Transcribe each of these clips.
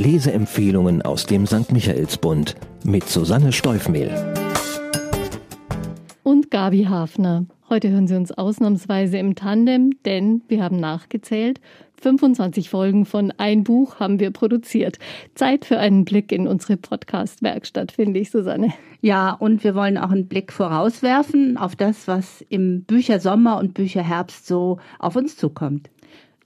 Leseempfehlungen aus dem St. Michaelsbund mit Susanne Steufmehl. Und Gabi Hafner. Heute hören Sie uns ausnahmsweise im Tandem, denn wir haben nachgezählt. 25 Folgen von Ein Buch haben wir produziert. Zeit für einen Blick in unsere Podcast-Werkstatt, finde ich, Susanne. Ja, und wir wollen auch einen Blick vorauswerfen auf das, was im Büchersommer und Bücherherbst so auf uns zukommt.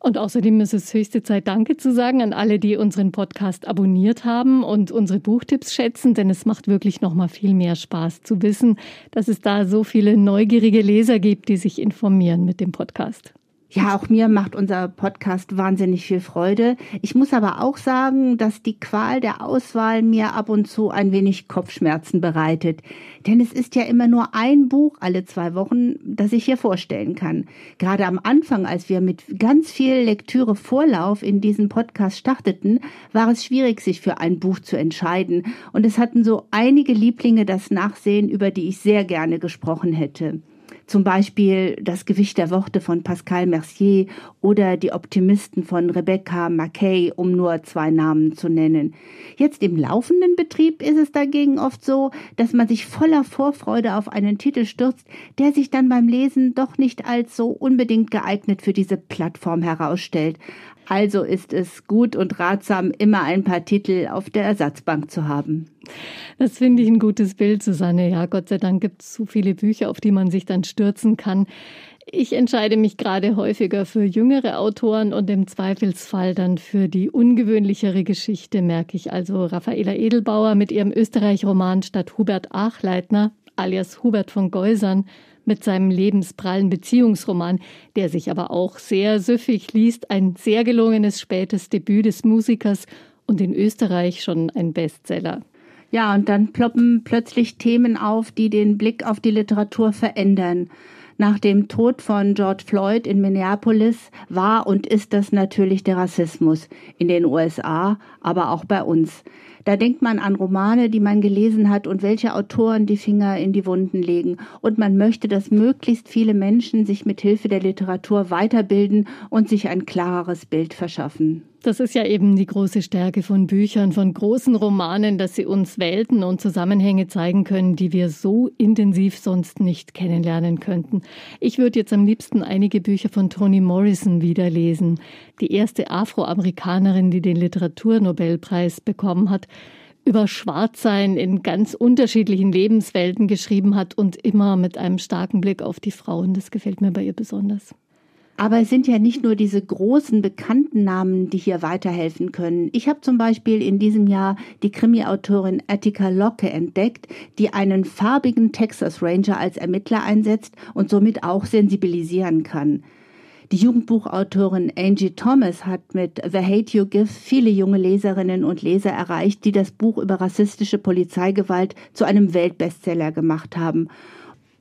Und außerdem ist es höchste Zeit, Danke zu sagen an alle, die unseren Podcast abonniert haben und unsere Buchtipps schätzen, denn es macht wirklich noch mal viel mehr Spaß zu wissen, dass es da so viele neugierige Leser gibt, die sich informieren mit dem Podcast. Ja, auch mir macht unser Podcast wahnsinnig viel Freude. Ich muss aber auch sagen, dass die Qual der Auswahl mir ab und zu ein wenig Kopfschmerzen bereitet. Denn es ist ja immer nur ein Buch alle zwei Wochen, das ich hier vorstellen kann. Gerade am Anfang, als wir mit ganz viel Lektüre Vorlauf in diesen Podcast starteten, war es schwierig, sich für ein Buch zu entscheiden. Und es hatten so einige Lieblinge das Nachsehen, über die ich sehr gerne gesprochen hätte. Zum Beispiel Das Gewicht der Worte von Pascal Mercier oder Die Optimisten von Rebecca Mackay, um nur zwei Namen zu nennen. Jetzt im laufenden Betrieb ist es dagegen oft so, dass man sich voller Vorfreude auf einen Titel stürzt, der sich dann beim Lesen doch nicht als so unbedingt geeignet für diese Plattform herausstellt. Also ist es gut und ratsam, immer ein paar Titel auf der Ersatzbank zu haben. Das finde ich ein gutes Bild, Susanne. Ja, Gott sei Dank gibt es so viele Bücher, auf die man sich dann stürzen kann. Ich entscheide mich gerade häufiger für jüngere Autoren und im Zweifelsfall dann für die ungewöhnlichere Geschichte, merke ich. Also Raffaela Edelbauer mit ihrem Österreich-Roman statt Hubert Achleitner, alias Hubert von Geusern, mit seinem lebensprallen Beziehungsroman, der sich aber auch sehr süffig liest, ein sehr gelungenes spätes Debüt des Musikers und in Österreich schon ein Bestseller. Ja, und dann ploppen plötzlich Themen auf, die den Blick auf die Literatur verändern. Nach dem Tod von George Floyd in Minneapolis war und ist das natürlich der Rassismus in den USA, aber auch bei uns. Da denkt man an Romane, die man gelesen hat und welche Autoren die Finger in die Wunden legen. Und man möchte, dass möglichst viele Menschen sich mit Hilfe der Literatur weiterbilden und sich ein klareres Bild verschaffen. Das ist ja eben die große Stärke von Büchern, von großen Romanen, dass sie uns Welten und Zusammenhänge zeigen können, die wir so intensiv sonst nicht kennenlernen könnten. Ich würde jetzt am liebsten einige Bücher von Toni Morrison wiederlesen. Die erste Afroamerikanerin, die den Literaturnobelpreis bekommen hat, über Schwarzsein in ganz unterschiedlichen Lebenswelten geschrieben hat und immer mit einem starken Blick auf die Frauen. Das gefällt mir bei ihr besonders. Aber es sind ja nicht nur diese großen bekannten Namen, die hier weiterhelfen können. Ich habe zum Beispiel in diesem Jahr die Krimi-Autorin Attica Locke entdeckt, die einen farbigen Texas Ranger als Ermittler einsetzt und somit auch sensibilisieren kann. Die Jugendbuchautorin Angie Thomas hat mit The Hate You Give viele junge Leserinnen und Leser erreicht, die das Buch über rassistische Polizeigewalt zu einem Weltbestseller gemacht haben.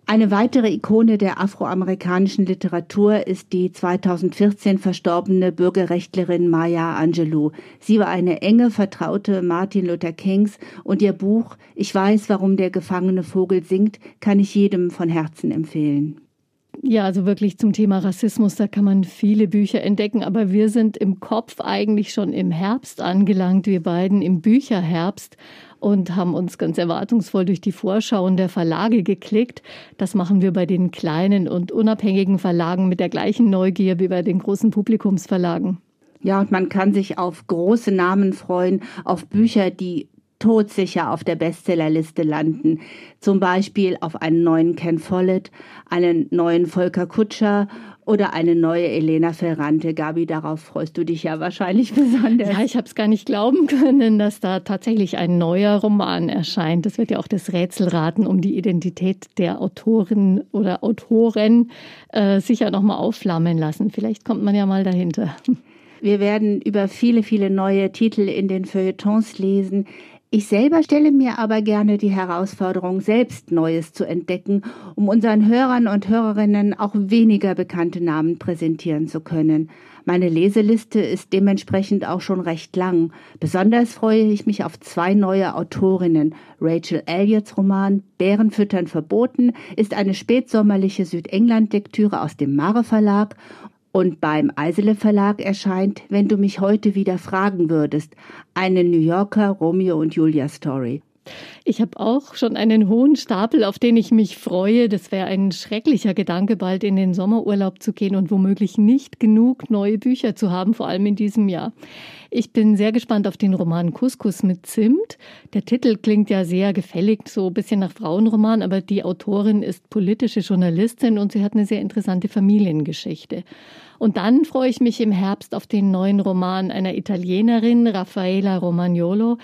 Eine weitere Ikone der afroamerikanischen Literatur ist die 2014 verstorbene Bürgerrechtlerin Maya Angelou. Sie war eine enge Vertraute Martin Luther Kings und ihr Buch Ich weiß, warum der gefangene Vogel singt, kann ich jedem von Herzen empfehlen. Ja, also wirklich zum Thema Rassismus, da kann man viele Bücher entdecken, aber wir sind im Kopf eigentlich schon im Herbst angelangt, wir beiden im Bücherherbst und haben uns ganz erwartungsvoll durch die Vorschauen der Verlage geklickt. Das machen wir bei den kleinen und unabhängigen Verlagen mit der gleichen Neugier wie bei den großen Publikumsverlagen. Ja, und man kann sich auf große Namen freuen, auf Bücher, die todsicher auf der Bestsellerliste landen. Zum Beispiel auf einen neuen Ken Follett, einen neuen Volker Kutscher oder eine neue Elena Ferrante. Gabi, darauf freust du dich ja wahrscheinlich besonders. Ja, ich habe es gar nicht glauben können, dass da tatsächlich ein neuer Roman erscheint. Das wird ja auch das Rätselraten um die Identität der Autorin oder Autoren äh, sicher nochmal aufflammen lassen. Vielleicht kommt man ja mal dahinter. Wir werden über viele, viele neue Titel in den Feuilletons lesen. Ich selber stelle mir aber gerne die Herausforderung, selbst Neues zu entdecken, um unseren Hörern und Hörerinnen auch weniger bekannte Namen präsentieren zu können. Meine Leseliste ist dementsprechend auch schon recht lang. Besonders freue ich mich auf zwei neue Autorinnen. Rachel Elliots Roman Bärenfüttern verboten ist eine spätsommerliche Südengland-Lektüre aus dem Mare Verlag Und beim Eisele Verlag erscheint, wenn du mich heute wieder fragen würdest, eine New Yorker Romeo und Julia Story. Ich habe auch schon einen hohen Stapel, auf den ich mich freue. Das wäre ein schrecklicher Gedanke, bald in den Sommerurlaub zu gehen und womöglich nicht genug neue Bücher zu haben, vor allem in diesem Jahr. Ich bin sehr gespannt auf den Roman Couscous mit Zimt. Der Titel klingt ja sehr gefällig, so ein bisschen nach Frauenroman, aber die Autorin ist politische Journalistin und sie hat eine sehr interessante Familiengeschichte. Und dann freue ich mich im Herbst auf den neuen Roman einer Italienerin, Raffaella Romagnolo,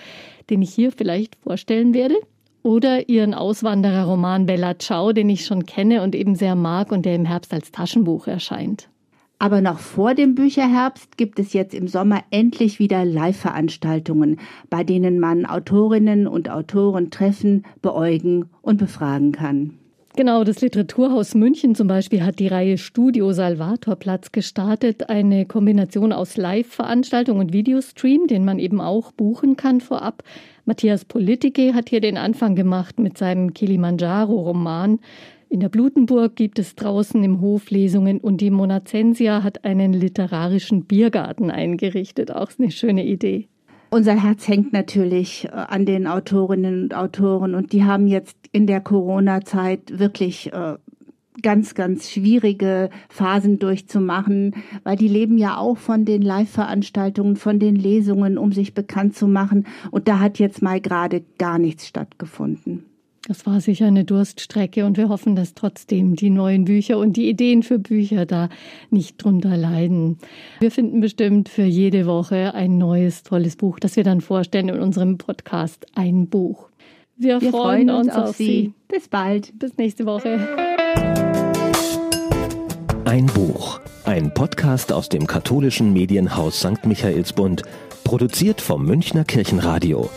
den ich hier vielleicht vorstellen werde. Oder ihren Auswandererroman Bella Ciao, den ich schon kenne und eben sehr mag und der im Herbst als Taschenbuch erscheint. Aber noch vor dem Bücherherbst gibt es jetzt im Sommer endlich wieder Live-Veranstaltungen, bei denen man Autorinnen und Autoren treffen, beäugen und befragen kann. Genau, das Literaturhaus München zum Beispiel hat die Reihe Studio Salvatorplatz gestartet. Eine Kombination aus Live-Veranstaltung und Videostream, den man eben auch buchen kann vorab. Matthias Politike hat hier den Anfang gemacht mit seinem Kilimanjaro-Roman. In der Blutenburg gibt es draußen im Hof Lesungen und die Monacensia hat einen literarischen Biergarten eingerichtet. Auch eine schöne Idee. Unser Herz hängt natürlich äh, an den Autorinnen und Autoren und die haben jetzt in der Corona-Zeit wirklich äh, ganz, ganz schwierige Phasen durchzumachen, weil die leben ja auch von den Live-Veranstaltungen, von den Lesungen, um sich bekannt zu machen. Und da hat jetzt mal gerade gar nichts stattgefunden. Das war sicher eine Durststrecke und wir hoffen, dass trotzdem die neuen Bücher und die Ideen für Bücher da nicht drunter leiden. Wir finden bestimmt für jede Woche ein neues, tolles Buch, das wir dann vorstellen in unserem Podcast Ein Buch. Wir, wir freuen, freuen, uns, uns auf, auf Sie. Sie. Bis bald. Bis nächste Woche. Ein Buch. Ein Podcast aus dem katholischen Medienhaus St. Michaelsbund, produziert vom Münchner Kirchenradio.